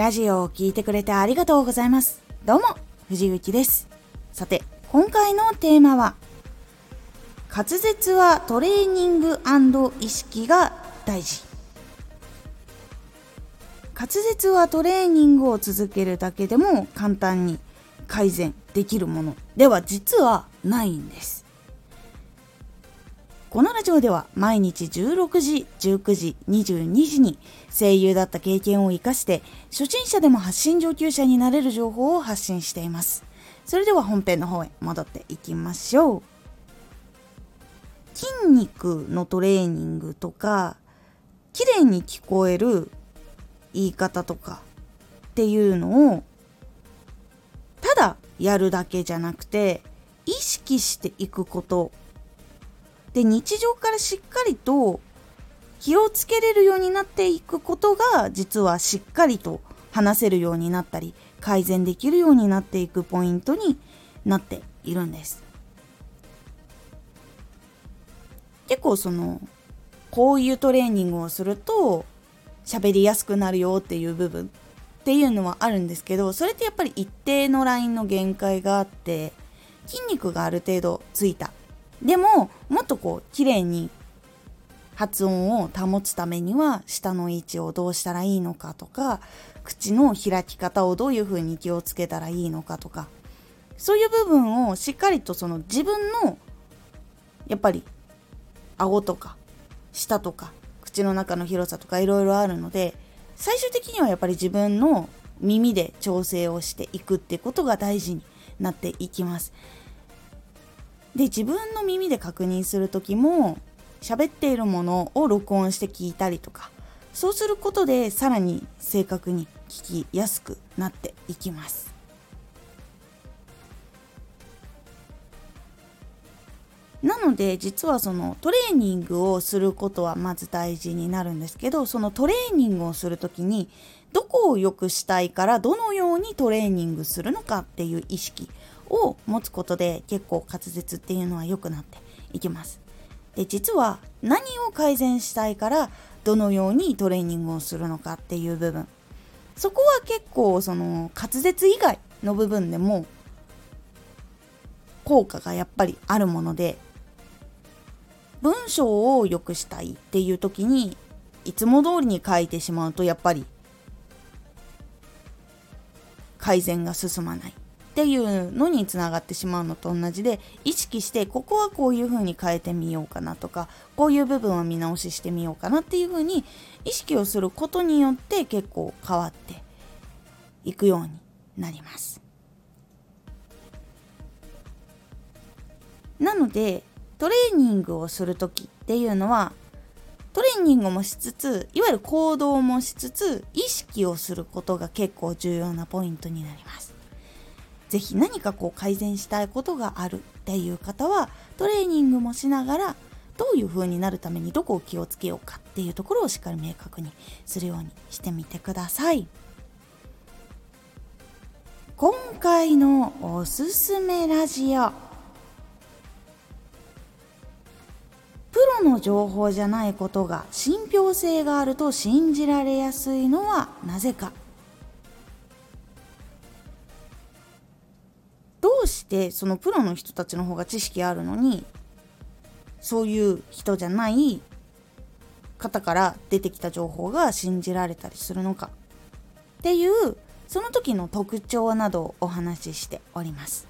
ラジオを聴いてくれてありがとうございます。どうも、藤幸です。さて、今回のテーマは、滑舌はトレーニング意識が大事。滑舌はトレーニングを続けるだけでも簡単に改善できるものでは実はないんです。このラジオでは毎日16時、19時、22時に声優だった経験を活かして初心者でも発信上級者になれる情報を発信しています。それでは本編の方へ戻っていきましょう。筋肉のトレーニングとか綺麗に聞こえる言い方とかっていうのをただやるだけじゃなくて意識していくことで日常からしっかりと気をつけれるようになっていくことが実はしっかりと話せるようになったり改善できるようになっていくポイントになっているんです。結構そのこういうトレーニングをすると喋りやすくなるよっていう部分っていうのはあるんですけどそれってやっぱり一定のラインの限界があって筋肉がある程度ついた。でももっとこう綺麗に発音を保つためには舌の位置をどうしたらいいのかとか口の開き方をどういうふうに気をつけたらいいのかとかそういう部分をしっかりとその自分のやっぱり顎とか舌とか口の中の広さとかいろいろあるので最終的にはやっぱり自分の耳で調整をしていくってことが大事になっていきます。で自分の耳で確認する時も喋っているものを録音して聞いたりとかそうすることでさらに正確に聞きやすくなっていきます。なので実はそのトレーニングをすることはまず大事になるんですけどそのトレーニングをする時にどこを良くしたいからどのようにトレーニングするのかっていう意識を持つことで結構滑舌っていうのは良くなっていきます。で実は何を改善したいからどのようにトレーニングをするのかっていう部分そこは結構その滑舌以外の部分でも効果がやっぱりあるもので文章を良くしたいっていう時にいつも通りに書いてしまうとやっぱり改善が進まないっていうのにつながってしまうのと同じで意識してここはこういう風に変えてみようかなとかこういう部分を見直ししてみようかなっていう風に意識をすることによって結構変わっていくようになります。なのでトレーニングをする時っていうのはトレーニングもしつついわゆる行動もしつつ意識をすることが結構重要なポイントになります。ぜひ何かこう改善したいことがあるっていう方はトレーニングもしながらどういう風になるためにどこを気をつけようかっていうところをしっかり明確にするようにしてみてください。今回のおすすめラジオプロの情報じゃないことが信憑性があると信じられやすいのはなぜかうしてそのプロの人たちの方が知識あるのにそういう人じゃない方から出てきた情報が信じられたりするのかっていうその時の特徴などをお話ししております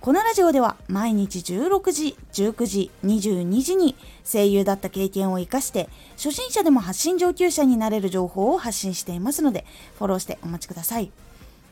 このラジオでは毎日16時、19時、22時に声優だった経験を活かして初心者でも発信上級者になれる情報を発信していますのでフォローしてお待ちください。